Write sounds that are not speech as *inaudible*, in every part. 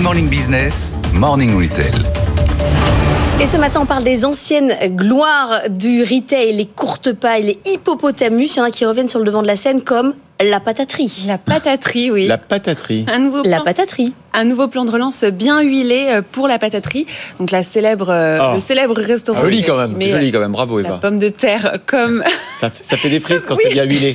Good Morning Business, Morning Retail. Et ce matin, on parle des anciennes gloires du retail, les courtes pailles, les hippopotamus. Il y en a qui reviennent sur le devant de la scène comme la pataterie. La pataterie, oui. La pataterie. Un nouveau La plan, pataterie. un nouveau plan de relance bien huilé euh, pour la pataterie. Donc la célèbre, euh, Oh. le célèbre restaurant. Joli quand même, euh, joli quand même, bravo La Eva. pomme de terre comme. Ça fait des frites *laughs* quand Oui. c'est bien huilé.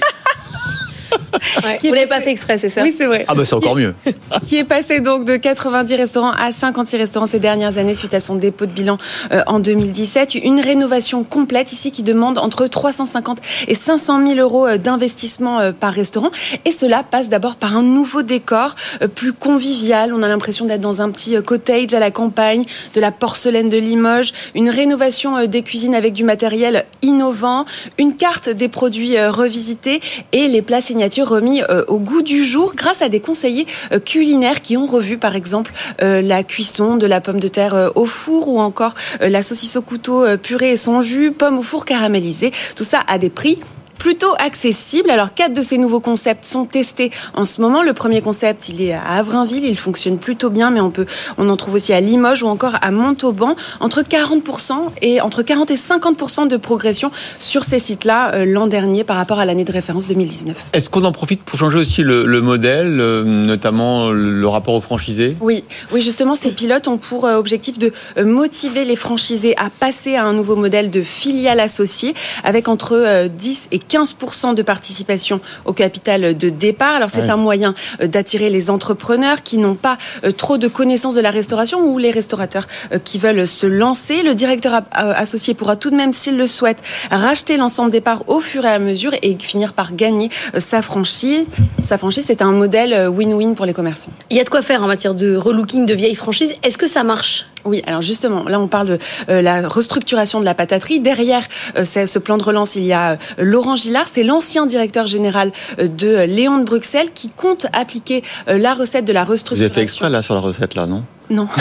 Qui Vous l'avez passé- pas fait exprès, c'est ça Oui, c'est vrai. Ah bah c'est encore mieux. *laughs* qui est passé donc de 90 restaurants à 56 restaurants ces dernières années suite à son dépôt de bilan euh, en 2017. Une rénovation complète ici qui demande entre 350 et 500 000 euros euh, d'investissement euh, par restaurant. Et cela passe d'abord par un nouveau décor euh, plus convivial. On a l'impression d'être dans un petit euh, cottage à la campagne, de la porcelaine de Limoges, une rénovation euh, des cuisines avec du matériel innovant, une carte des produits euh, revisités et les plats remis euh, au goût du jour grâce à des conseillers euh, culinaires qui ont revu par exemple euh, la cuisson de la pomme de terre au four ou encore la saucisse au couteau purée et son jus, pomme au four caramélisée. Tout ça à des prix plutôt accessibles. Alors, quatre de ces nouveaux concepts sont testés en ce moment. Le premier concept, il est à Avrainville, il fonctionne plutôt bien, mais on peut, on en trouve aussi à Limoges ou encore à Montauban. Entre 40% et entre 40 et 50% de progression sur ces sites-là euh, l'an dernier par rapport à l'année de référence 2019. Est-ce qu'on en profite pour changer aussi le, le modèle, euh, notamment le rapport aux franchisés? Oui, oui, justement, ces pilotes ont pour euh, objectif de motiver les franchisés à passer à un nouveau modèle de filiale associée avec entre euh, 10 et 15% de participation au capital de départ. Alors, c'est Ouais. un moyen euh, d'attirer les entrepreneurs qui n'ont pas euh, trop de connaissances de la restauration ou les restaurateurs euh, qui veulent se lancer. Le directeur associé pourra tout de même, s'il le souhaite, racheter l'ensemble des parts au fur et à mesure et finir par gagner sa franchise. Sa franchise, c'est un modèle win-win pour les commerçants. Il y a de quoi faire en matière de relooking de vieilles franchises. Est-ce que ça marche? Oui, alors justement, là on parle de euh, la restructuration de la pataterie. Derrière euh, ce plan de relance, il y a euh, Laurent Gillard, c'est l'ancien directeur général euh, de Léon de Bruxelles qui compte appliquer euh, la recette de la Vous restructuration. avez fait exprès là sur la recette là, non? Non. *laughs*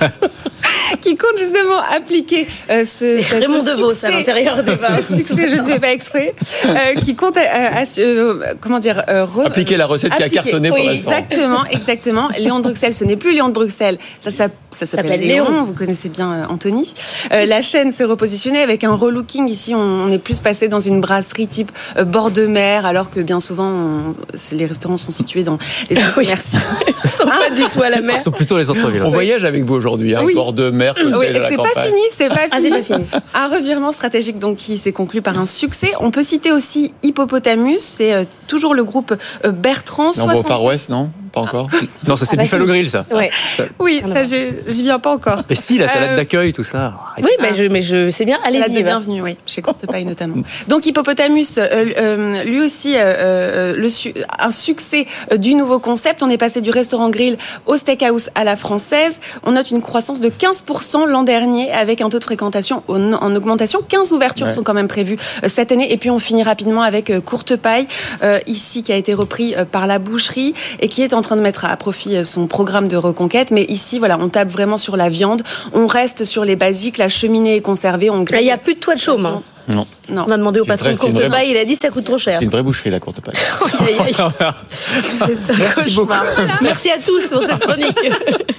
*laughs* qui compte justement appliquer euh, ce, ce- Raymond ce DeVos à succès- l'intérieur des vins. succès, je ne fais pas exprès, euh, qui compte, euh, euh, comment dire, euh, re- Appliquer la recette qui a cartonné pour Oui, l'instant. Exactement, exactement. Léon de Bruxelles, ce n'est plus Léon de Bruxelles, ça, ça, ça s'appelle Léon. Léon. Vous connaissez bien euh, Anthony. Euh, la chaîne s'est repositionnée avec un relooking. Ici, on, on est plus passé dans une brasserie type euh, bord de mer, alors que bien souvent, on- les restaurants sont situés dans les Oui. commerciaux. *laughs* Ils sont pas du tout à la mer. Ce sont plutôt les centres-villes. On voyage avec vous aujourd'hui, hein, Oui. bord de mer, Oui, c'est pas fini, c'est pas Ah, pas fini. Un revirement stratégique donc qui s'est conclu par un succès. On peut citer aussi Hippopotamus, c'est euh, toujours le groupe euh, Bertrand. Non, on va au 60 Far West, non? Pas encore? Non, ça c'est Ah bah Buffalo si. Grill ça. Ouais. Oui, à ça j'y viens pas encore. Mais si, la salade Euh, d'accueil, tout ça. Oui, mais je, mais je sais bien. Salade Allez-y. de Eva. bienvenue, oui, chez Courtepaille notamment. Donc Hippopotamus, euh, euh, lui aussi, euh, le su- un succès euh, du nouveau concept. On est passé du restaurant grill au steakhouse à la française. On note une croissance de 15% l'an dernier avec un taux de fréquentation en, en augmentation. 15 ouvertures Ouais. sont quand même prévues euh, cette année. Et puis on finit rapidement avec euh, Courtepaille, euh, ici qui a été repris euh, par la boucherie et qui est en train de mettre à profit euh, son programme de reconquête. Mais ici, voilà, on tape vraiment sur la viande. On reste sur les basiques. La cheminée est conservée. On Il grille. n'y a plus de toit de chaume. hein. Non. Non. On a demandé au patron de courte vraie- paille, il a dit que ça coûte trop cher. C'est une vraie boucherie, la courte paille. *laughs* *laughs* Merci cauchemar. Merci à tous pour cette chronique. *laughs*